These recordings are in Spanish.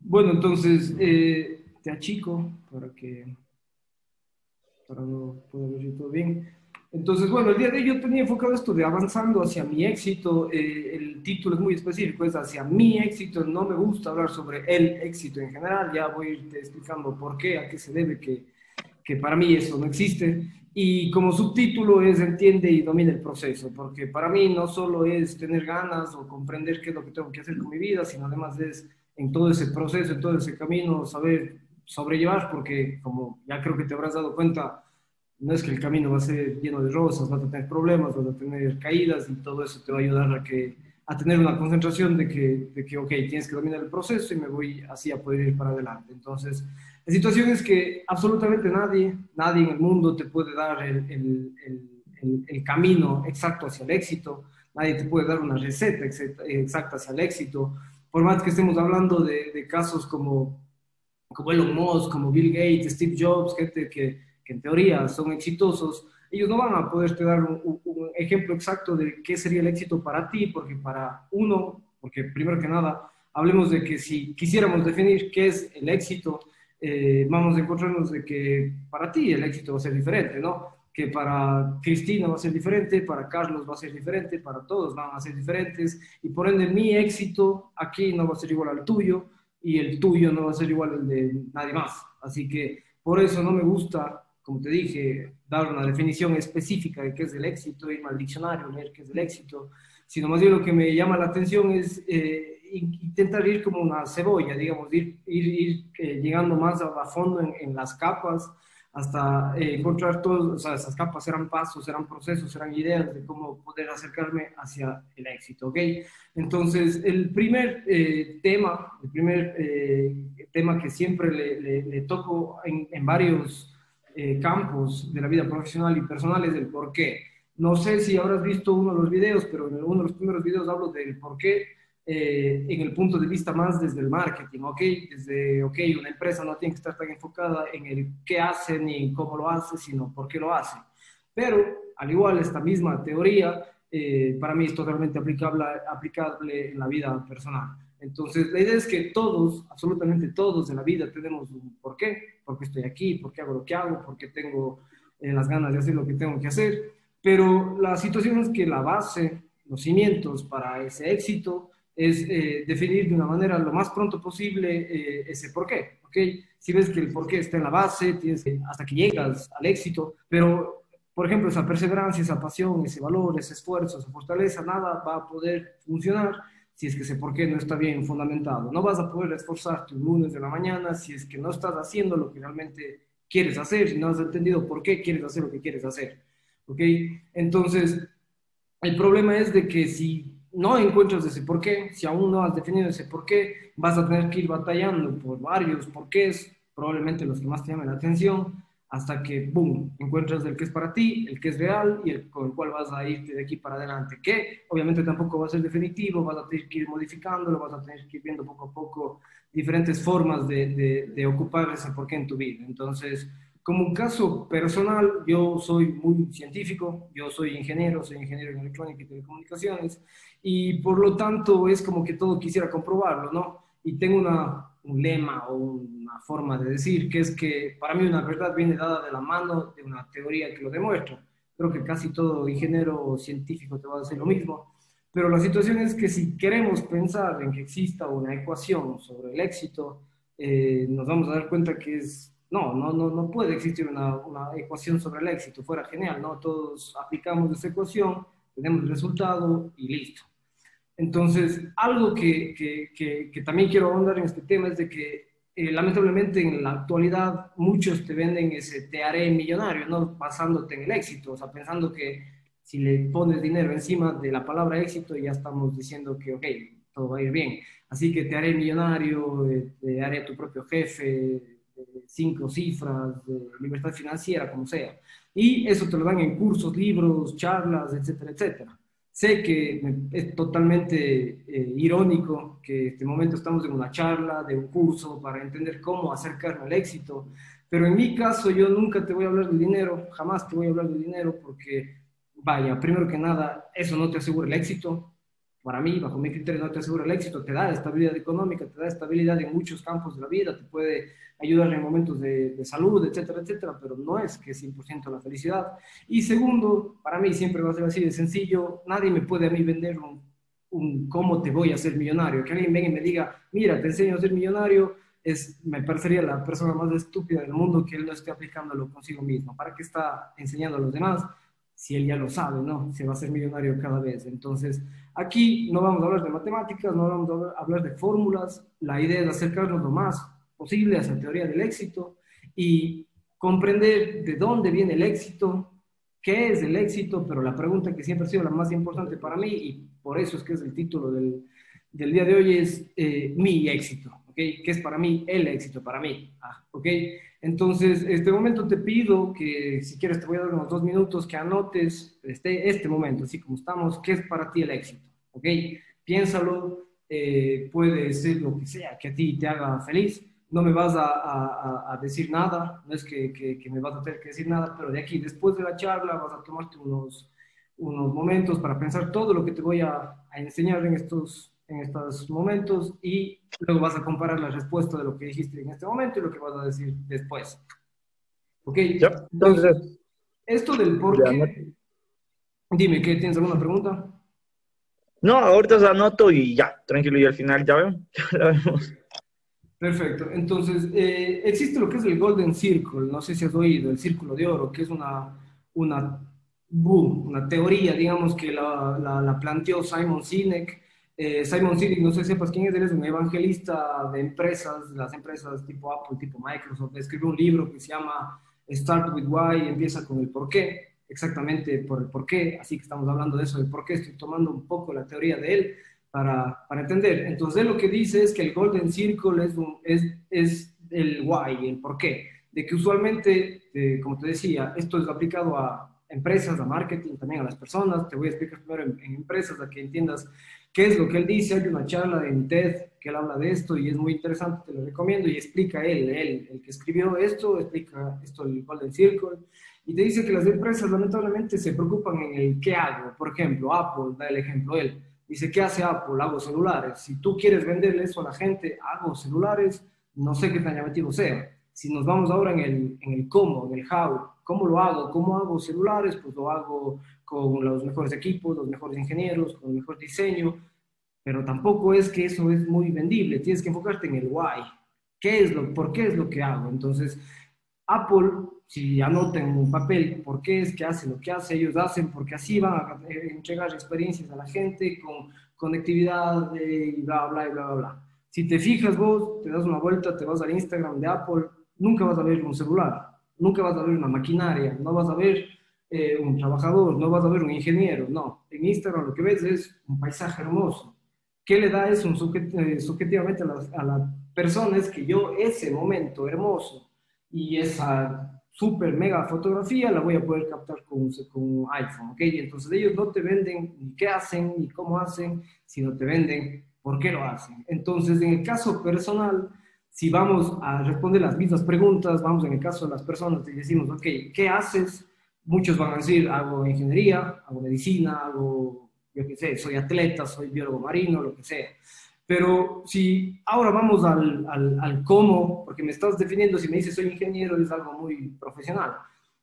Bueno, entonces, eh, te achico para que para no poder ver todo bien. Entonces, bueno, el día de hoy yo tenía enfocado esto de avanzando hacia mi éxito. Eh, el título es muy específico, es hacia mi éxito. No me gusta hablar sobre el éxito en general. Ya voy a irte explicando por qué, a qué se debe que, que para mí eso no existe. Y como subtítulo es entiende y domina el proceso, porque para mí no solo es tener ganas o comprender qué es lo que tengo que hacer con mi vida, sino además es en todo ese proceso, en todo ese camino, saber sobrellevar, porque como ya creo que te habrás dado cuenta, no es que el camino va a ser lleno de rosas, vas a tener problemas, vas a tener caídas y todo eso te va a ayudar a, que, a tener una concentración de que, de que, ok, tienes que dominar el proceso y me voy así a poder ir para adelante. Entonces, en situaciones que absolutamente nadie, nadie en el mundo te puede dar el, el, el, camino exacto hacia el éxito, nadie te puede dar una receta exacta hacia el éxito, por más que estemos hablando de, de casos como, como Elon Musk, como Bill Gates, Steve Jobs, gente que, que en teoría son exitosos, ellos no van a poderte dar un, un, ejemplo exacto de qué sería el éxito para ti, porque para uno, porque primero que nada, hablemos de que si quisiéramos definir qué es el éxito, eh, vamos a encontrarnos de que para ti el éxito va a ser diferente, ¿no? Que para Cristina va a ser diferente, para Carlos va a ser diferente, para todos van a ser diferentes, y por ende mi éxito aquí no va a ser igual al tuyo, y el tuyo no va a ser igual al de nadie más. Así que por eso no me gusta, como te dije, dar una definición específica de qué es el éxito, irme al diccionario, leer qué es el éxito, sino más bien lo que me llama la atención es... Eh, intentar ir como una cebolla, digamos, ir, ir, ir eh, llegando más a, fondo en, en, las capas hasta eh, encontrar todos, o sea, esas capas eran pasos, eran procesos, eran ideas de cómo poder acercarme hacia el éxito, ¿ok? Entonces, el primer eh, tema, el primer tema que siempre le, le, le toco en, en varios campos de la vida profesional y personal es el por qué. No sé si habrás visto uno de los videos, pero en uno de los primeros videos hablo del por qué eh, en el punto de vista más desde el marketing, ¿ok? Desde, ok, una empresa no tiene que estar tan enfocada en el qué hace ni cómo lo hace, sino por qué lo hace. Pero, al igual, esta misma teoría eh, para mí es totalmente aplicable, aplicable en la vida personal. Entonces, la idea es que todos, absolutamente todos en la vida tenemos un por qué, por qué estoy aquí, por qué hago lo que hago, por qué tengo eh, las ganas de hacer lo que tengo que hacer, pero la situación es que la base, los cimientos para ese éxito es eh, definir de una manera lo más pronto posible eh, ese por qué. ¿okay? Si ves que el por qué está en la base, tienes hasta que llegas al éxito, pero por ejemplo esa perseverancia, esa pasión, ese valor, ese esfuerzo, esa fortaleza, nada va a poder funcionar si es que ese por qué no está bien fundamentado. No vas a poder esforzarte un lunes de la mañana si es que no estás haciendo lo que realmente quieres hacer, si no has entendido por qué quieres hacer lo que quieres hacer. ¿ok? Entonces, el problema es de que si no encuentras ese por qué, si aún no has definido ese por qué, vas a tener que ir batallando por varios porqués, probablemente los que más te llamen la atención, hasta que, boom, encuentras el que es para ti, el que es real y el con el cual vas a irte de aquí para adelante, que obviamente tampoco va a ser definitivo, vas a tener que ir modificándolo, vas a tener que ir viendo poco a poco diferentes formas de, de, de ocupar ese porqué en tu vida. Entonces, como un caso personal, yo soy muy científico, yo soy ingeniero, soy ingeniero en electrónica y telecomunicaciones, y por lo tanto es como que todo quisiera comprobarlo, ¿no? Y tengo una, un lema o una forma de decir que es que para mí una verdad viene dada de la mano de una teoría que lo demuestra. Creo que casi todo ingeniero científico te va a decir lo mismo. Pero la situación es que si queremos pensar en que exista una ecuación sobre el éxito, eh, nos vamos a dar cuenta que es no, no, no, no puede existir una, una, ecuación sobre el éxito, fuera genial, ¿no? Todos aplicamos esa ecuación, tenemos el resultado y listo. Entonces, algo que, que, que, también quiero ahondar en este tema es de que eh, lamentablemente en la actualidad muchos te venden ese te haré millonario, ¿no? Basándote en el éxito, o sea, pensando que si le pones dinero encima de la palabra éxito ya estamos diciendo que, ok, todo va a ir bien. Así que te haré millonario, eh, te haré tu propio jefe, cinco cifras, libertad financiera, como sea. Y eso te lo dan en cursos, libros, charlas, etcétera, etcétera. Sé que es totalmente eh, irónico que en este momento estamos en una charla, de un curso, para entender cómo acercarme al éxito, pero en mi caso yo nunca te voy a hablar de dinero, jamás te voy a hablar de dinero porque, vaya, primero que nada, eso no te asegura el éxito, para mí, bajo mi criterio, no te asegura el éxito, te da estabilidad económica, te da estabilidad en muchos campos de la vida, te puede ayudar en momentos de, salud, etcétera, etcétera, pero no es que es 100% la felicidad. Y segundo, para mí siempre va a ser así de sencillo, nadie me puede a mí vender un, cómo te voy a hacer millonario, que alguien venga y me diga, mira, te enseño a ser millonario, es, me parecería la persona más estúpida del mundo que él no esté aplicándolo consigo mismo. ¿Para qué está enseñando a los demás? Si él ya lo sabe, ¿no? Se va a ser millonario cada vez. Entonces, aquí no vamos a hablar de matemáticas, no vamos a hablar de fórmulas. La idea es acercarnos lo más posible a esa teoría del éxito y comprender de dónde viene el éxito, qué es el éxito, pero la pregunta que siempre ha sido la más importante para mí y por eso es que es el título del, del día de hoy es eh, mi éxito. ¿ok? ¿Qué es para mí el éxito? Para mí, ah, ¿ok? Entonces, este momento te pido que, si quieres, te voy a dar unos dos minutos, que anotes este, este momento, así como estamos, ¿qué es para ti el éxito? ¿Ok? Piénsalo, eh, puede ser lo que sea que a ti te haga feliz. No me vas a, a, a decir nada, no es que, que, que, me vas a tener que decir nada, pero de aquí, después de la charla, vas a tomarte unos, unos momentos para pensar todo lo que te voy a, a enseñar en estos en estos momentos y luego vas a comparar la respuesta de lo que dijiste en este momento y lo que vas a decir después. ¿Ok? Entonces, esto del por qué... Dime, ¿qué? ¿Tienes alguna pregunta? No, ahorita se anoto y ya, tranquilo, y al final ya, vemos, ya la vemos. Perfecto. Entonces, eh, existe lo que es el Golden Circle, no sé si has oído, el círculo de oro, que es una, una, una teoría, digamos, que la, la, la planteó Simon Sinek eh, Simon Sinek, no sé si sepas quién es, él es un evangelista de empresas, las empresas tipo Apple, tipo Microsoft. Escribió un libro que se llama Start with Why empieza con el por qué, exactamente por el por qué. Así que estamos hablando de eso, del por qué. Estoy tomando un poco la teoría de él para, para entender. Entonces, él lo que dice es que el Golden Circle es, es, es el why, el por qué. De que usualmente, eh, como te decía, esto es aplicado a empresas, a marketing, también a las personas. Te voy a explicar primero en, en empresas, para que entiendas qué es lo que él dice. Hay una charla en TED que él habla de esto y es muy interesante, te lo recomiendo, y explica él, él, el que escribió esto, explica esto el Golden Circle, y te dice que las empresas lamentablemente se preocupan en el qué hago. Por ejemplo, Apple, da el ejemplo él, dice, ¿qué hace Apple? Hago celulares. Si tú quieres venderle eso a la gente, hago celulares, no sé qué tan llamativo sea. Si nos vamos ahora en el, en el cómo, en el how, ¿cómo lo hago? ¿Cómo hago celulares? Pues lo hago con los mejores equipos, los mejores ingenieros, con el mejor diseño, pero tampoco es que eso es muy vendible, tienes que enfocarte en el why, ¿qué es lo, por qué es lo que hago? Entonces, Apple, si anoten en un papel por qué es que hace lo que hace, ellos hacen porque así van a entregar experiencias a la gente con conectividad y bla, bla, bla, bla, bla. Si te fijas vos, te das una vuelta, te vas al Instagram de Apple, nunca vas a ver un celular, nunca vas a ver una maquinaria, no vas a ver eh, un trabajador, no vas a ver un ingeniero, no. En Instagram lo que ves es un paisaje hermoso. ¿Qué le da eso eh, subjetivamente a las, a las personas? Que yo ese momento hermoso y esa super mega fotografía la voy a poder captar con, con un iPhone, ¿ok? Entonces ellos no te venden ni qué hacen ni cómo hacen, sino te venden por qué lo hacen. Entonces, en el caso personal, si vamos a responder las mismas preguntas, vamos en el caso de las personas y decimos, ok, ¿qué haces? Muchos van a decir, hago ingeniería, hago medicina, hago, yo qué sé, soy atleta, soy biólogo marino, lo que sea. Pero si ahora vamos al, al, al, cómo, porque me estás definiendo, si me dices soy ingeniero, es algo muy profesional.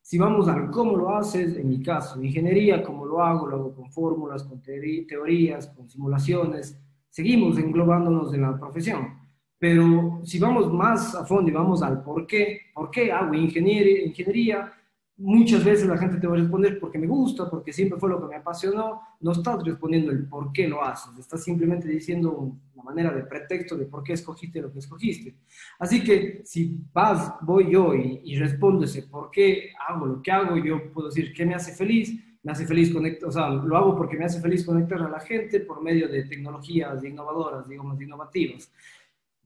Si vamos al cómo lo haces, en mi caso, ingeniería, cómo lo hago, lo hago con fórmulas, con teorías, con simulaciones, seguimos englobándonos en la profesión. Pero si vamos más a fondo y vamos al por qué, por qué hago ingeniería, ingeniería Muchas veces la gente te va a responder porque me gusta, porque siempre fue lo que me apasionó. No estás respondiendo el por qué lo haces, estás simplemente diciendo una manera de pretexto de por qué escogiste lo que escogiste. Así que si vas, voy yo y, y respondo ese por qué hago lo que hago, yo puedo decir qué me hace feliz, me hace feliz conectar, o sea, lo hago porque me hace feliz conectar a la gente por medio de tecnologías innovadoras, digamos, innovativas.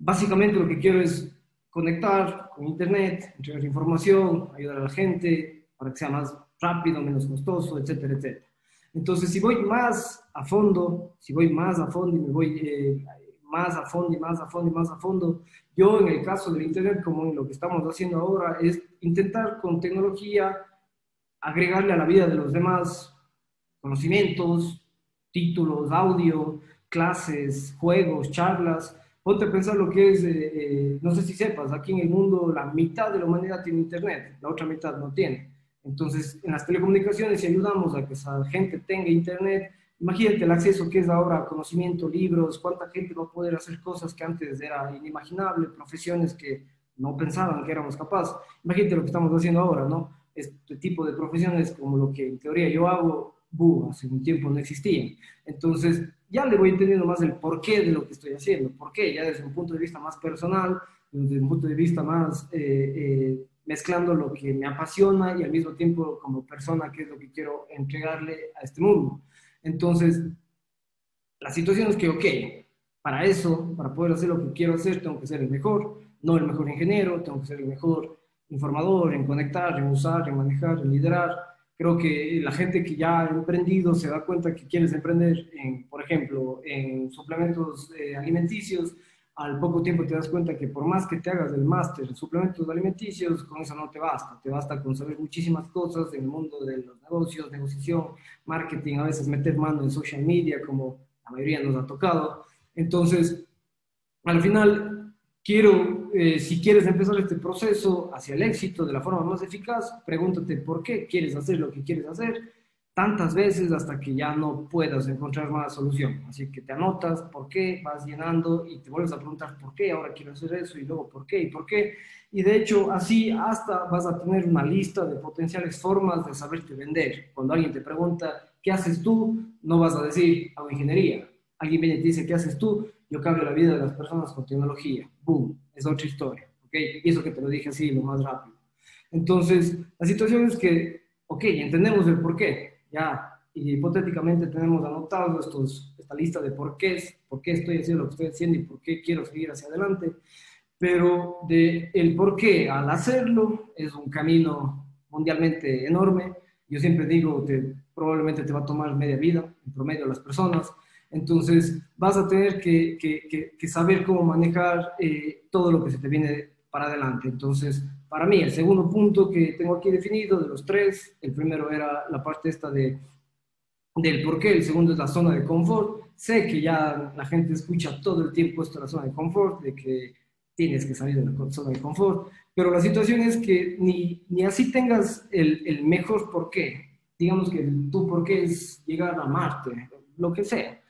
Básicamente lo que quiero es conectar con Internet, entregar información, ayudar a la gente, para que sea más rápido, menos costoso, etcétera, etcétera. Entonces, si voy más a fondo, si voy más a fondo y me voy eh, más a fondo y más a fondo y más a fondo, yo en el caso del Internet, como en lo que estamos haciendo ahora, es intentar con tecnología agregarle a la vida de los demás conocimientos, títulos, audio, clases, juegos, charlas. Ponte a pensar lo que es, eh, eh, no sé si sepas, aquí en el mundo la mitad de la humanidad tiene internet, la otra mitad no tiene. Entonces, en las telecomunicaciones, si ayudamos a que esa gente tenga internet, imagínate el acceso que es ahora conocimiento, libros, cuánta gente va a poder hacer cosas que antes era inimaginable, profesiones que no pensaban que éramos capaces. Imagínate lo que estamos haciendo ahora, ¿no? Este tipo de profesiones como lo que en teoría yo hago, hace un tiempo no existían. Entonces, ya le voy entendiendo más el porqué de lo que estoy haciendo. ¿Por qué? Ya desde un punto de vista más personal, desde un punto de vista más eh, eh, mezclando lo que me apasiona y al mismo tiempo como persona, qué es lo que quiero entregarle a este mundo. Entonces, la situación es que, ok, para eso, para poder hacer lo que quiero hacer, tengo que ser el mejor, no el mejor ingeniero, tengo que ser el mejor informador en conectar, en usar, en manejar, en liderar. Creo que la gente que ya ha emprendido se da cuenta que quieres emprender, en, por ejemplo, en suplementos eh, alimenticios, al poco tiempo te das cuenta que por más que te hagas el máster en suplementos alimenticios, con eso no te basta. Te basta con saber muchísimas cosas en el mundo de los negocios, negociación, marketing, a veces meter mano en social media, como la mayoría nos ha tocado. Entonces, al final, quiero, eh, si quieres empezar este proceso hacia el éxito de la forma más eficaz, pregúntate por qué quieres hacer lo que quieres hacer tantas veces hasta que ya no puedas encontrar más solución. Así que te anotas por qué, vas llenando y te vuelves a preguntar por qué, ahora quiero hacer eso y luego por qué y por qué. Y de hecho, así hasta vas a tener una lista de potenciales formas de saberte vender. Cuando alguien te pregunta, ¿qué haces tú? No vas a decir, hago ingeniería. Alguien viene y te dice, ¿qué haces tú? Yo cambio la vida de las personas con tecnología. ¡Boom! Es otra historia. ¿Ok? Y eso que te lo dije así, lo más rápido. Entonces, la situación es que, ok, entendemos el por qué ya hipotéticamente tenemos anotados estos, esta lista de por qué, por qué estoy haciendo lo que estoy haciendo y por qué quiero seguir hacia adelante, pero de el por qué al hacerlo es un camino mundialmente enorme. Yo siempre digo que probablemente te va a tomar media vida, en promedio las personas, entonces vas a tener que, saber cómo manejar eh, todo lo que se te viene para adelante. Entonces, para mí, el segundo punto que tengo aquí definido de los tres, el primero era la parte esta de, del por qué, el segundo es la zona de confort. Sé que ya la gente escucha todo el tiempo esto de la zona de confort, de que tienes que salir de la zona de confort, pero la situación es que ni, ni así tengas el, el mejor por qué. Digamos que tu por qué es llegar a Marte, lo que sea,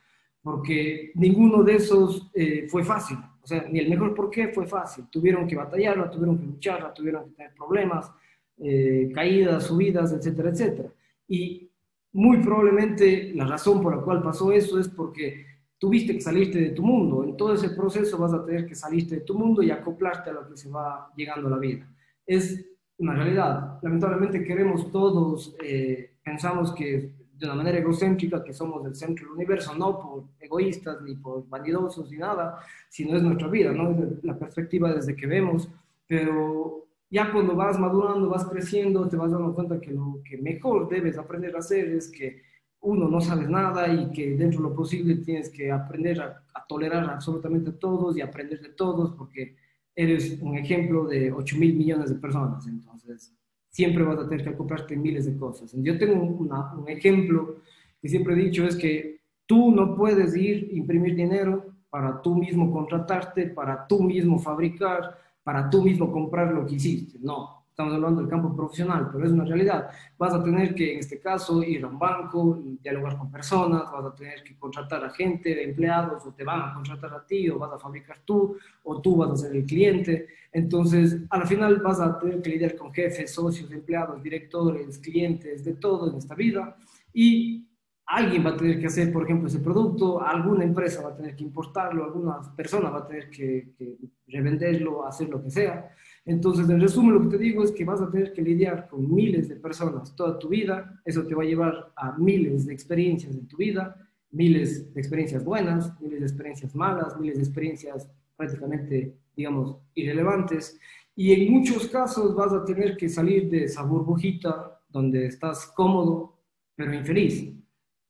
porque ninguno de esos eh, fue fácil o sea, ni el mejor por qué fue fácil. Tuvieron que batallarla, tuvieron que lucharla, tuvieron que tener problemas, eh, caídas, subidas, etcétera, etcétera. Y muy probablemente la razón por la cual pasó eso es porque tuviste que salirte de tu mundo. En todo ese proceso vas a tener que salirte de tu mundo y acoplarte a lo que se va llegando a la vida. Es una realidad. Lamentablemente queremos todos, eh, pensamos que de una manera egocéntrica, que somos el centro del universo, no por egoístas ni por vanidosos ni nada, sino es nuestra vida, ¿no? Es la perspectiva desde que vemos, pero ya cuando vas madurando, vas creciendo, te vas dando cuenta que lo que mejor debes aprender a hacer es que uno no sabes nada y que dentro de lo posible tienes que aprender a, a tolerar absolutamente a todos y aprender de todos porque eres un ejemplo de 8 mil millones de personas. Entonces, siempre vas a tener que acoplarte miles de cosas. Yo tengo un ejemplo que siempre he dicho, es que tú no puedes ir imprimir dinero para tú mismo contratarte, para tú mismo fabricar, para tú mismo comprar lo que hiciste. No, estamos hablando del campo profesional, pero es una realidad. Vas a tener que, en este caso, ir a un banco, dialogar con personas, vas a tener que contratar a gente, empleados, o te van a contratar a ti, o vas a fabricar tú, o tú vas a ser el cliente. Entonces, al final vas a tener que lidiar con jefes, socios, empleados, directores, clientes, de todo en esta vida. Y alguien va a tener que hacer, por ejemplo, ese producto, alguna empresa va a tener que importarlo, alguna persona va a tener que, que revenderlo, hacer lo que sea. Entonces, en resumen, lo que te digo es que vas a tener que lidiar con miles de personas toda tu vida. Eso te va a llevar a miles de experiencias en tu vida, miles de experiencias buenas, miles de experiencias malas, miles de experiencias prácticamente, digamos, irrelevantes. Y en muchos casos vas a tener que salir de esa burbujita donde estás cómodo, pero infeliz.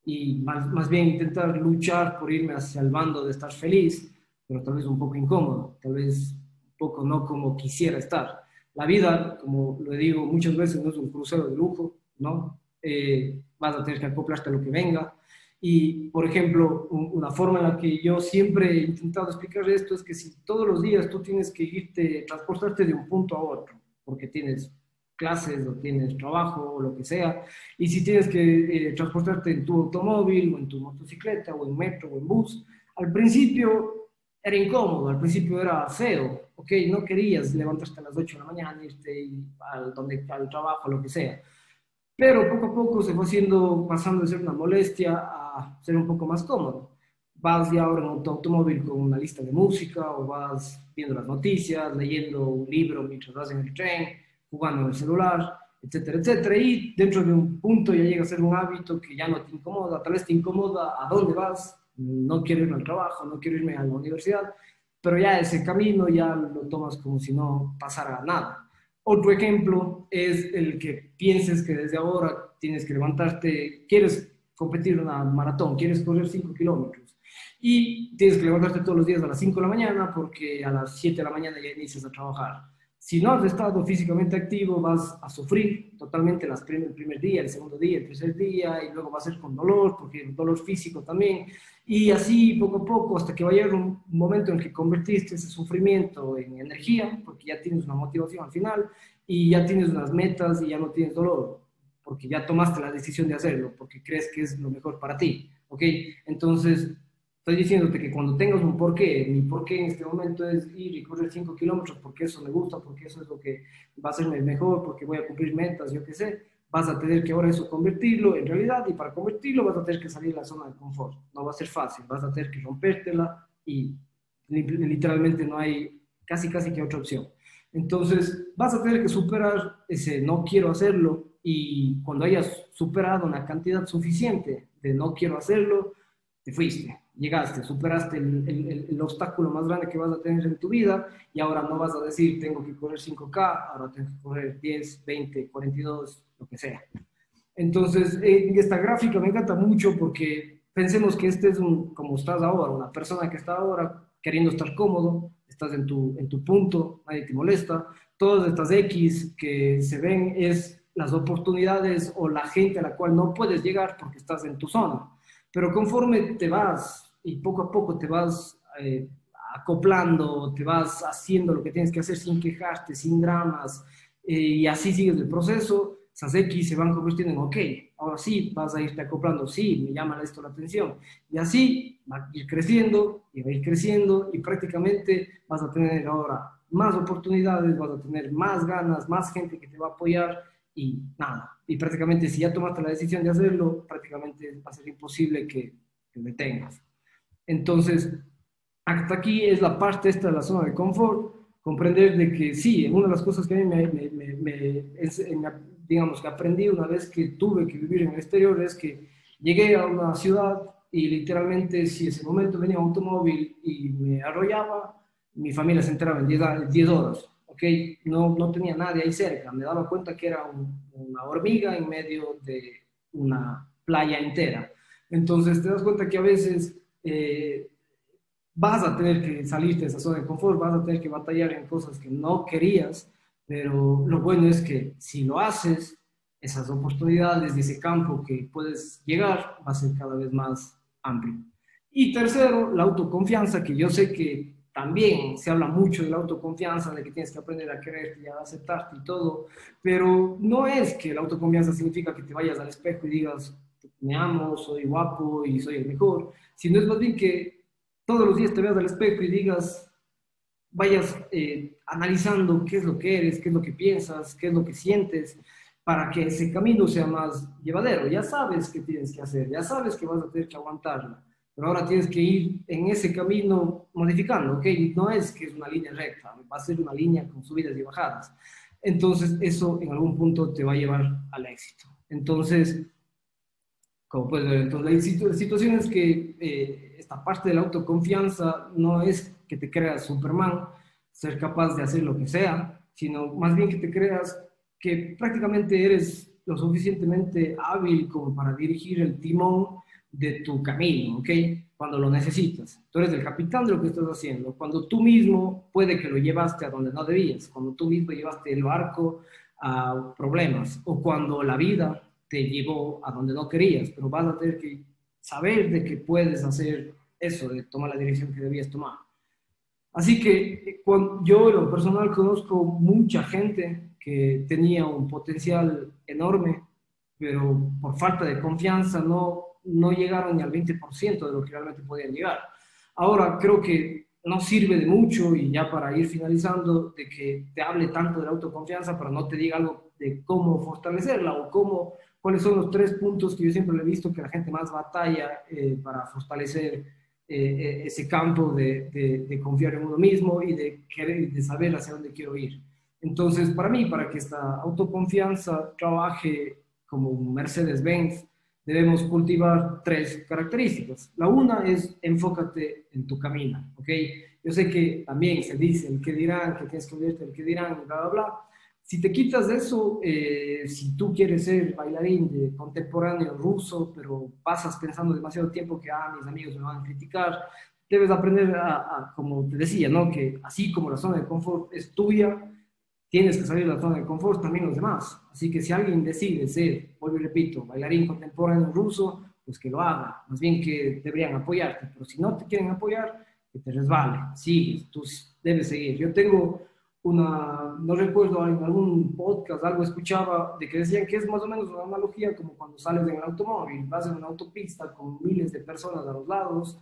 Y más, más bien intentar luchar por irme hacia el bando de estar feliz, pero tal vez un poco incómodo, tal vez poco no como quisiera estar. La vida, como lo digo muchas veces, no es un crucero de lujo, ¿no? Eh, vas a tener que acoplarte a lo que venga Y, por ejemplo, una forma en la que yo siempre he intentado explicar esto es que si todos los días tú tienes que irte, transportarte de un punto a otro, porque tienes clases o tienes trabajo o lo que sea, y si tienes que eh, transportarte en tu automóvil o en tu motocicleta o en metro o en bus, al principio era incómodo, al principio era feo, ¿ok? No querías levantarte a las 8 de la mañana, irte al, donde, al trabajo, lo que sea. Pero poco a poco se fue haciendo, pasando de ser una molestia a ser un poco más cómodo. Vas ya ahora en tu automóvil con una lista de música o vas viendo las noticias, leyendo un libro mientras vas en el tren, jugando en el celular, etcétera, etcétera. Y dentro de un punto ya llega a ser un hábito que ya no te incomoda, tal vez te incomoda a dónde vas, no quiero irme al trabajo, no quiero irme a la universidad, pero ya ese camino ya lo tomas como si no pasara nada. Otro ejemplo es el que pienses que desde ahora tienes que levantarte, quieres competir en una maratón, quieres correr 5 kilómetros y tienes que levantarte todos los días a las 5 de la mañana porque a las 7 de la mañana ya inicias a trabajar. Si no has estado físicamente activo, vas a sufrir totalmente las el primer día, el segundo día, el tercer día, y luego va a ser con dolor, porque el dolor físico también. Y así poco a poco, hasta que vaya un momento en que convertiste ese sufrimiento en energía, porque ya tienes una motivación al final, y ya tienes unas metas y ya no tienes dolor, porque ya tomaste la decisión de hacerlo, porque crees que es lo mejor para ti. ¿Ok? Entonces, Estoy diciéndote que cuando tengas un porqué, mi porqué en este momento es ir y correr 5 kilómetros porque eso me gusta, porque eso es lo que va a ser mejor, porque voy a cumplir metas, yo qué sé, vas a tener que ahora eso convertirlo en realidad y para convertirlo vas a tener que salir de la zona de confort. No va a ser fácil, vas a tener que rompértela y literalmente no hay casi casi que otra opción. Entonces vas a tener que superar ese no quiero hacerlo y cuando hayas superado una cantidad suficiente de no quiero hacerlo, te fuiste llegaste, superaste el, obstáculo más grande que vas a tener en tu vida y ahora no vas a decir tengo que correr 5K, ahora tengo que correr 10, 20, 42, lo que sea. Entonces, en esta gráfica me encanta mucho porque pensemos que este es un, como estás ahora, una persona que está ahora queriendo estar cómodo, estás en tu, en tu punto, nadie te molesta, todas estas X que se ven es las oportunidades o la gente a la cual no puedes llegar porque estás en tu zona. Pero conforme te vas y poco a poco te vas eh, acoplando, te vas haciendo lo que tienes que hacer sin quejarte, sin dramas, eh, y así sigues el proceso, esas X se van convirtiendo en ok, ahora sí vas a irte acoplando, sí, me llama esto la atención, y así va a ir creciendo, y va a ir creciendo, y prácticamente vas a tener ahora más oportunidades, vas a tener más ganas, más gente que te va a apoyar, y nada, y prácticamente si ya tomaste la decisión de hacerlo, prácticamente va a ser imposible que, que detengas. Entonces, hasta aquí es la parte esta de la zona de confort, comprender de que sí, una de las cosas que a mí me, digamos, que aprendí una vez que tuve que vivir en el exterior es que llegué a una ciudad y literalmente si ese momento venía un automóvil y me arrollaba, mi familia se enteraba en 10, horas, ¿ok? No, no tenía nadie ahí cerca, me daba cuenta que era una hormiga en medio de una playa entera. Entonces te das cuenta que a veces eh, vas a tener que salirte de esa zona de confort, vas a tener que batallar en cosas que no querías, pero lo bueno es que si lo haces, esas oportunidades de ese campo que puedes llegar va a ser cada vez más amplio. Y tercero, la autoconfianza, que yo sé que también se habla mucho de la autoconfianza, de que tienes que aprender a quererte y a aceptarte y todo, pero no es que la autoconfianza significa que te vayas al espejo y digas, me amo, soy guapo y soy el mejor, sino es más bien que todos los días te veas al espejo y digas, vayas eh, analizando qué es lo que eres, qué es lo que piensas, qué es lo que sientes, para que ese camino sea más llevadero. Ya sabes qué tienes que hacer, ya sabes que vas a tener que aguantarla, pero ahora tienes que ir en ese camino modificando, ¿ok? No es que es una línea recta, va a ser una línea con subidas y bajadas. Entonces, eso en algún punto te va a llevar al éxito. Entonces, como puedes ver. Entonces, la situación es que eh, esta parte de la autoconfianza no es que te creas Superman, ser capaz de hacer lo que sea, sino más bien que te creas que prácticamente eres lo suficientemente hábil como para dirigir el timón de tu camino, ¿ok? Cuando lo necesitas. Tú eres el capitán de lo que estás haciendo. Cuando tú mismo puede que lo llevaste a donde no debías, cuando tú mismo llevaste el barco a problemas, o cuando la vida te llevó a donde no querías, pero vas a tener que saber de que puedes hacer eso, de tomar la dirección que debías tomar. Así que eh, cuando, yo en lo personal conozco mucha gente que tenía un potencial enorme, pero por falta de confianza no, no llegaron ni al 20% de lo que realmente podían llegar. Ahora creo que no sirve de mucho y ya para ir finalizando, de que te hable tanto de la autoconfianza, pero no te diga algo de cómo fortalecerla o cómo, cuáles son los tres puntos que yo siempre le he visto que la gente más batalla eh, para fortalecer eh, eh, ese campo de, de, confiar en uno mismo y de, querer, de saber hacia dónde quiero ir. Entonces, para mí, para que esta autoconfianza trabaje como Mercedes-Benz, debemos cultivar tres características. La una es enfócate en tu camino, ¿ok? Yo sé que también se dice el que dirán, que tienes que olvidarte el que dirán, bla, bla, bla. Si te quitas de eso, eh, si tú quieres ser bailarín contemporáneo ruso, pero pasas pensando demasiado tiempo que, ah, mis amigos me van a criticar, debes aprender a, como te decía, ¿no? Que así como la zona de confort es tuya, tienes que salir de la zona de confort también los demás. Así que si alguien decide ser, vuelvo y repito, bailarín contemporáneo ruso, pues que lo haga. Más bien que deberían apoyarte. Pero si no te quieren apoyar, que te resbale. Sigues, tú debes seguir. Yo tengo una, no recuerdo, en algún podcast algo escuchaba de que decían que es más o menos una analogía como cuando sales en el automóvil, vas en una autopista con miles de personas a los lados,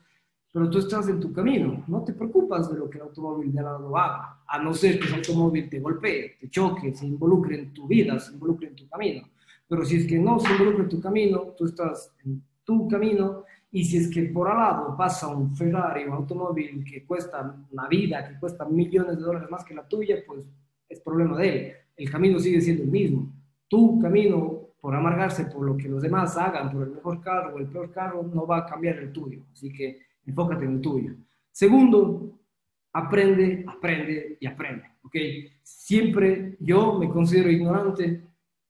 pero tú estás en tu camino, no te preocupas de lo que el automóvil de al lado haga, a no ser que el automóvil te golpee, te choque, se involucre en tu vida, se involucre en tu camino. Pero si es que no se involucra en tu camino, tú estás en tu camino, y si es que por al lado pasa un Ferrari, un automóvil que cuesta una vida, que cuesta millones de dólares más que la tuya, pues es problema de él. El camino sigue siendo el mismo. Tu camino, por amargarse por lo que los demás hagan, por el mejor carro o el peor carro, no va a cambiar el tuyo. Así que enfócate en el tuyo. Segundo, aprende, aprende y aprende, ¿ok? Siempre yo me considero ignorante,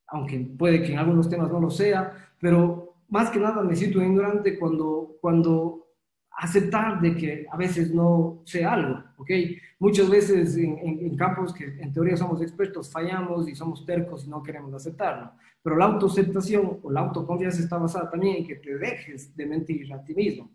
aunque puede que en algunos temas no lo sea, pero más que nada me siento ignorante cuando, cuando aceptar de que a veces no sé algo, ¿ok? Muchas veces en, en, campos que en teoría somos expertos fallamos y somos tercos y no queremos aceptarlo, pero la autoaceptación o la autoconfianza está basada también en que te dejes de mentir a ti mismo.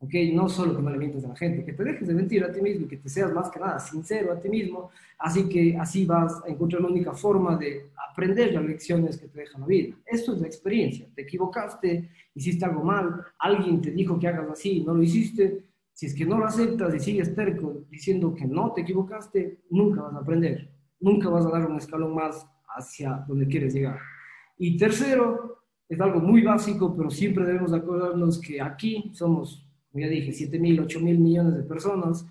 ¿Ok? No solo que no le mientes a la gente, que te dejes de mentir a ti mismo y que te seas más que nada sincero a ti mismo, así que así vas a encontrar la única forma de aprender las lecciones que te deja la vida. Esto es la experiencia, te equivocaste, hiciste algo mal, alguien te dijo que hagas así, no lo hiciste, si es que no lo aceptas y sigues terco diciendo que no te equivocaste, nunca vas a aprender, nunca vas a dar un escalón más hacia donde quieres llegar. Y tercero, es algo muy básico, pero siempre debemos acordarnos que aquí somos como ya dije, 7 mil, 8 mil millones de personas.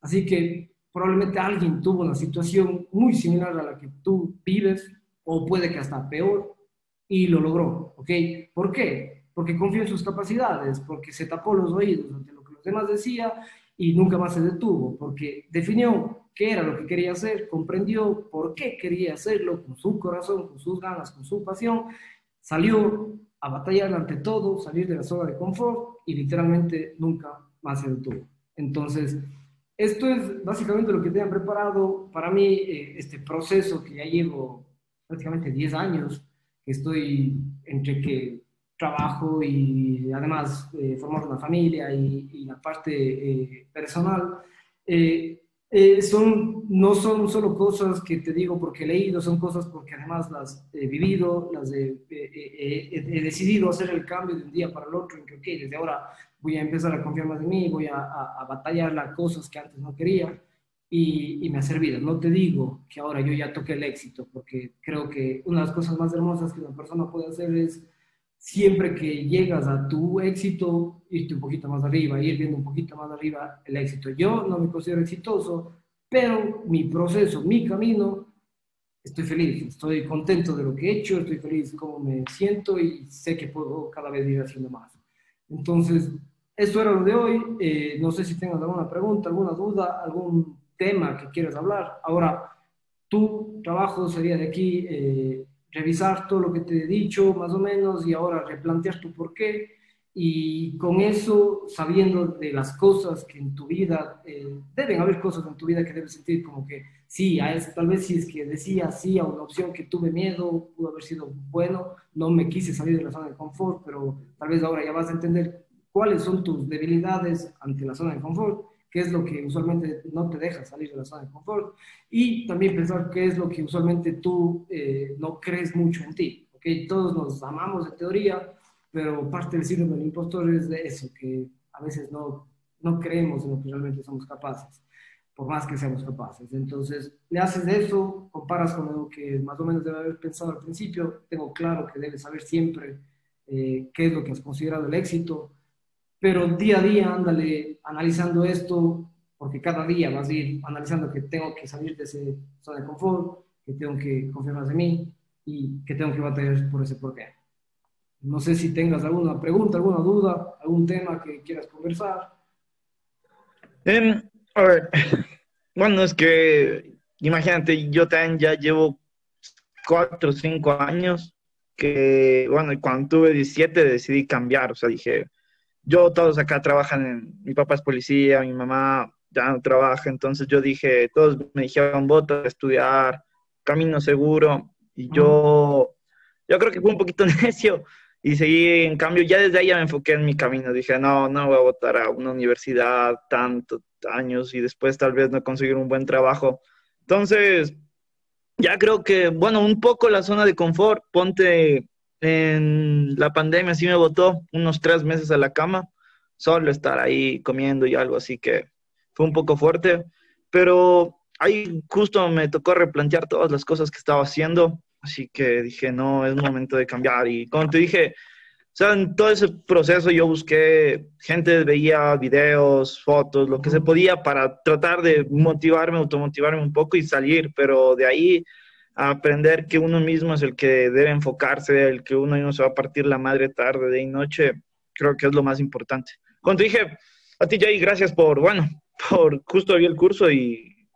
Así que probablemente alguien tuvo una situación muy similar a la que tú vives, o puede que hasta peor, y lo logró. ¿Ok? ¿Por qué? Porque confió en sus capacidades, porque se tapó los oídos ante lo que los demás decían y nunca más se detuvo, porque definió qué era lo que quería hacer, comprendió por qué quería hacerlo con su corazón, con sus ganas, con su pasión, salió a batallar ante todo, salir de la zona de confort y literalmente nunca más se detuvo. Entonces, esto es básicamente lo que te han preparado para mí, eh, este proceso que ya llevo prácticamente 10 años, que estoy entre que trabajo y además eh, formar una familia y, la parte eh, personal. Eh, eh, son, no son solo cosas que te digo porque he leído, son cosas porque además las he vivido, las he, decidido hacer el cambio de un día para el otro, en que, ok, desde ahora voy a empezar a confiar más en mí, voy a, a, batallar las cosas que antes no quería y, y, me ha servido. No te digo que ahora yo ya toqué el éxito, porque creo que una de las cosas más hermosas que una persona puede hacer es siempre que llegas a tu éxito, irte un poquito más arriba, ir viendo un poquito más arriba el éxito. Yo no me considero exitoso, pero mi proceso, mi camino, estoy feliz, estoy contento de lo que he hecho, estoy feliz como me siento y sé que puedo cada vez ir haciendo más. Entonces, esto era lo de hoy. Eh, no sé si tengas alguna pregunta, alguna duda, algún tema que quieras hablar. Ahora, tu trabajo sería de aquí. Eh, revisar todo lo que te he dicho más o menos y ahora replantear tu por qué y con eso, sabiendo de las cosas que en tu vida, eh, deben haber cosas en tu vida que debes sentir como que sí, a tal vez si es que decía sí a una opción que tuve miedo, pudo haber sido bueno, no me quise salir de la zona de confort, pero tal vez ahora ya vas a entender cuáles son tus debilidades ante la zona de confort, qué es lo que usualmente no te deja salir de la zona de confort y también pensar qué es lo que usualmente tú eh, no crees mucho en ti. ¿okay? Todos nos amamos de teoría, pero parte del síndrome del impostor es de eso, que a veces no, no creemos en lo que realmente somos capaces, por más que seamos capaces. Entonces, le haces de eso, comparas con lo que más o menos debe haber pensado al principio, tengo claro que debes saber siempre eh, qué es lo que has considerado el éxito, pero día a día ándale analizando esto, porque cada día vas a ir analizando que tengo que salir de esa zona de confort, que tengo que confiar más en mí y que tengo que batallar por ese porqué. No sé si tengas alguna pregunta, alguna duda, algún tema que quieras conversar. Em, a ver, bueno, es que imagínate, yo también ya llevo cuatro o cinco años que, bueno, cuando tuve 17 decidí cambiar, o sea, dije, yo todos acá trabajan, en, mi papá es policía, mi mamá ya no trabaja, entonces yo dije, todos me dijeron, vota a estudiar, camino seguro, y yo, yo creo que fue un poquito necio y seguí, en cambio, ya desde ahí me enfoqué en mi camino, dije, no, no voy a votar a una universidad tantos años y después tal vez no conseguir un buen trabajo. Entonces, ya creo que, bueno, un poco la zona de confort, ponte en la pandemia sí me botó unos tres meses a la cama, solo estar ahí comiendo y algo así que fue un poco fuerte, pero ahí justo me tocó replantear todas las cosas que estaba haciendo, así que dije, no, es momento de cambiar. Y como te dije, o sea, en todo ese proceso yo busqué, gente veía videos, fotos, lo que se podía para tratar de motivarme, automotivarme un poco y salir, pero de ahí aprender que uno mismo es el que debe enfocarse, el que uno no se va a partir la madre tarde, de y noche, creo que es lo más importante. Cuando dije, a ti Jay, gracias por, bueno, por justo vi el curso y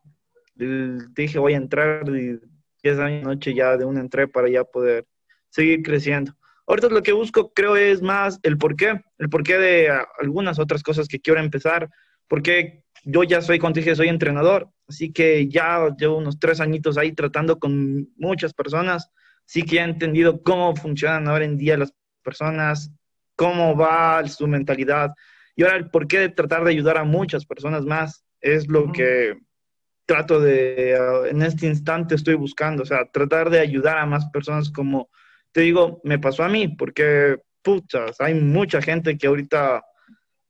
te dije voy a entrar y 10 años noche ya de una entré para ya poder seguir creciendo. Ahorita lo que busco creo es más el porqué, el porqué de algunas otras cosas que quiero empezar, porque yo ya soy, como dije, soy entrenador, así que ya llevo unos tres añitos ahí tratando con muchas personas, sí que he entendido cómo funcionan ahora en día las personas, cómo va su mentalidad, y ahora el porqué de tratar de ayudar a muchas personas más es lo que trato de, en este instante estoy buscando, o sea, tratar de ayudar a más personas como, te digo, me pasó a mí, porque, putas, hay mucha gente que ahorita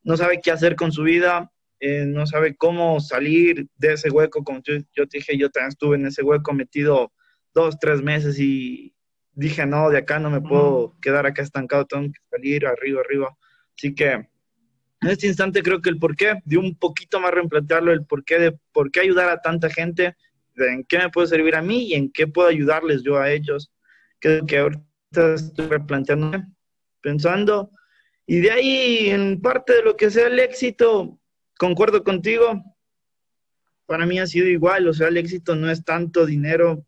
no sabe qué hacer con su vida, eh, no sabe cómo salir de ese hueco, como yo, yo, te dije, yo también estuve en ese hueco metido dos, tres meses y dije, no, de acá no me puedo quedar acá estancado, tengo que salir arriba, arriba. Así que en este instante creo que el porqué, de un poquito más replantearlo, el porqué de por qué ayudar a tanta gente, de en qué me puede servir a mí y en qué puedo ayudarles yo a ellos. Creo que ahorita estoy replanteando, pensando. Y de ahí, en parte de lo que sea el éxito, concuerdo contigo. Para mí ha sido igual, o sea, el éxito no es tanto dinero.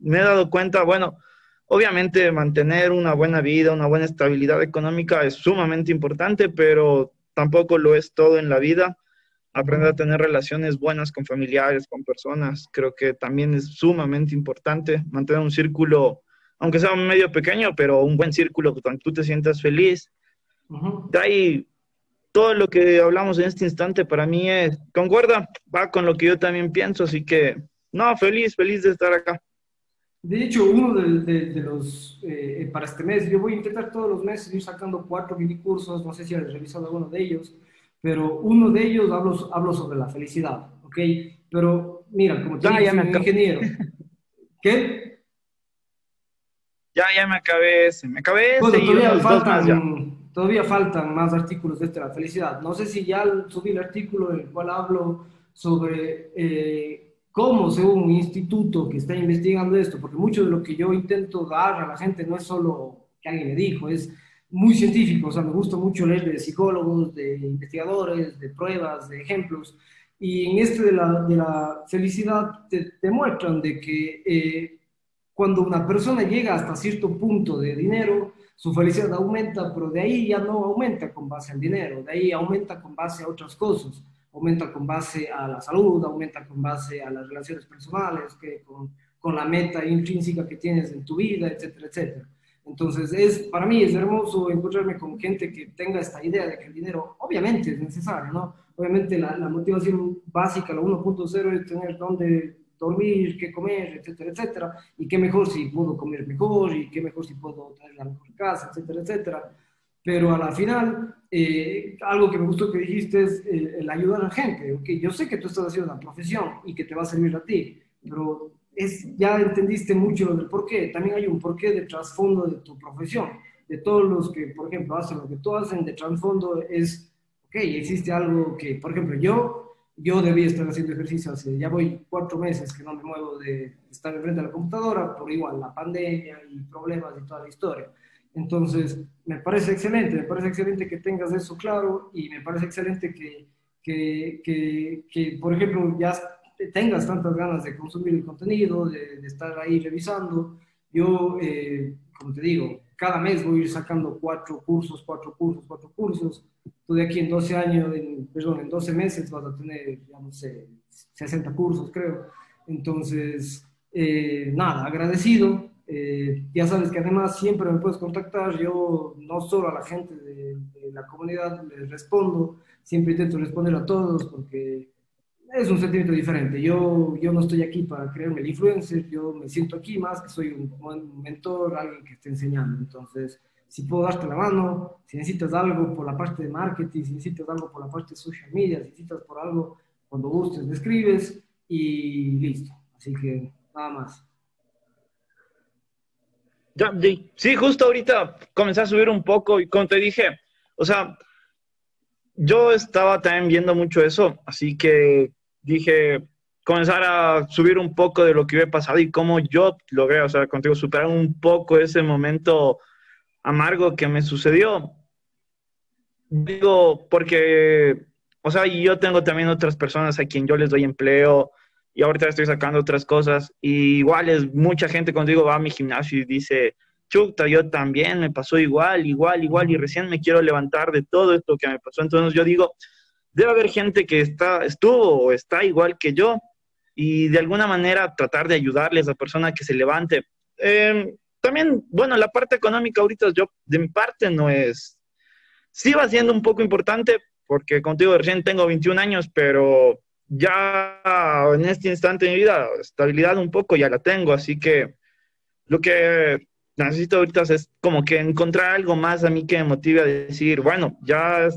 Me he dado cuenta, bueno, obviamente mantener una buena vida, una buena estabilidad económica es sumamente importante, pero tampoco lo es todo en la vida. Aprender a tener relaciones buenas con familiares, con personas, creo que también es sumamente importante. Mantener un círculo, aunque sea medio pequeño, pero un buen círculo donde tú te sientas feliz. Uh -huh. De ahí todo lo que hablamos en este instante para mí es, concuerda, va con lo que yo también pienso, así que, no, feliz, feliz de estar acá. De hecho, uno de, de, de los, eh, para este mes, yo voy a intentar todos los meses ir sacando cuatro mini cursos, no sé si has revisado alguno de ellos, pero uno de ellos hablo, hablo sobre la felicidad, ¿ok? Pero mira, como ya, ya me un ingeniero, ¿qué? Ya, ya me acabé, se me acabé. Bueno, todavía faltan, todavía faltan más artículos de este, la felicidad. No sé si ya subí el artículo en el cual hablo sobre eh, cómo, según un instituto que está investigando esto, porque mucho de lo que yo intento dar a la gente no es solo que alguien me dijo, es muy científico, o sea, me gusta mucho leer de psicólogos, de investigadores, de pruebas, de ejemplos, y en este de la, de la felicidad te, te, muestran de que eh, cuando una persona llega hasta cierto punto de dinero, su felicidad aumenta, pero de ahí ya no aumenta con base al dinero, de ahí aumenta con base a otras cosas, aumenta con base a la salud, aumenta con base a las relaciones personales, que con, con la meta intrínseca que tienes en tu vida, etcétera, etcétera. Entonces, es, para mí es hermoso encontrarme con gente que tenga esta idea de que el dinero obviamente es necesario, ¿no? Obviamente la, la motivación básica, la 1.0 es tener dónde dormir, qué comer, etcétera, etcétera, y qué mejor si puedo comer mejor, y qué mejor si puedo tener la mejor casa, etcétera, etcétera. Pero a la final, eh, algo que me gustó que dijiste es eh, el ayudar a la gente. Okay, yo sé que tú estás haciendo una profesión y que te va a servir a ti, pero es, ya entendiste mucho lo del porqué. También hay un porqué de trasfondo de tu profesión. De todos los que, por ejemplo, hacen lo que tú hacen, de trasfondo es, ok, existe algo que, por ejemplo, yo yo debía estar haciendo ejercicio hace, ya voy cuatro meses que no me muevo de estar enfrente de la computadora por igual la pandemia y problemas y toda la historia. Entonces, me parece excelente, me parece excelente que tengas eso claro y me parece excelente que, que, que, que por ejemplo, ya tengas tantas ganas de consumir el contenido, de, de estar ahí revisando. Yo, eh, como te digo, cada mes voy a ir sacando cuatro cursos, cuatro cursos, cuatro cursos. Tú de aquí en 12 años, en, perdón, en 12 meses vas a tener, ya no sé, 60 cursos, creo. Entonces, eh, nada, agradecido. Eh, ya sabes que además siempre me puedes contactar, yo no solo a la gente de, la comunidad les respondo, siempre intento responder a todos porque es un sentimiento diferente. Yo, yo no estoy aquí para creerme el influencer, yo me siento aquí más que soy un, un mentor, alguien que esté enseñando. Entonces, si puedo darte la mano, si necesitas algo por la parte de marketing, si necesitas algo por la parte de social media, si necesitas por algo, cuando gustes me escribes y listo. Así que nada más. Sí, justo ahorita comencé a subir un poco y como te dije, o sea, yo estaba también viendo mucho eso, así que dije comenzar a subir un poco de lo que había pasado y cómo yo logré, o sea, contigo superar un poco ese momento amargo que me sucedió. Digo, porque, o sea, yo tengo también otras personas a quien yo les doy empleo, y ahorita estoy sacando otras cosas. Y igual es mucha gente cuando digo va a mi gimnasio y dice, chuta, yo también me pasó igual, igual, igual, y recién me quiero levantar de todo esto que me pasó. Entonces yo digo, debe haber gente que está, estuvo o está igual que yo y de alguna manera tratar de ayudarles a esa persona que se levante. Em, también, bueno, la parte económica ahorita yo, de mi parte, no es, sí va siendo un poco importante porque contigo recién tengo 21 años, pero ya en este instante de mi vida, estabilidad un poco ya la tengo, así que lo que necesito ahorita es como que encontrar algo más a mí que me motive a decir, bueno, ya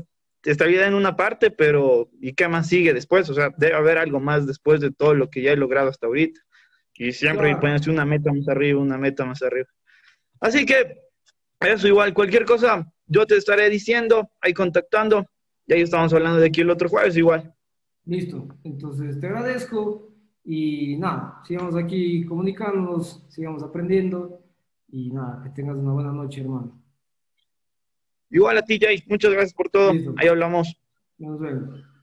estabilidad en una parte, pero ¿y qué más sigue después? O sea, debe haber algo más después de todo lo que ya he logrado hasta ahorita. Y siempre claro. me una meta más arriba, una meta más arriba. Así que eso igual, cualquier cosa, yo te estaré diciendo, ahí contactando, y ahí estamos hablando de aquí el otro jueves igual. Listo, entonces te agradezco y nada, sigamos aquí comunicándonos, sigamos aprendiendo y nada, que tengas una buena noche, hermano. Igual a ti, Jay, muchas gracias por todo. Listo. Ahí hablamos. Nos vemos.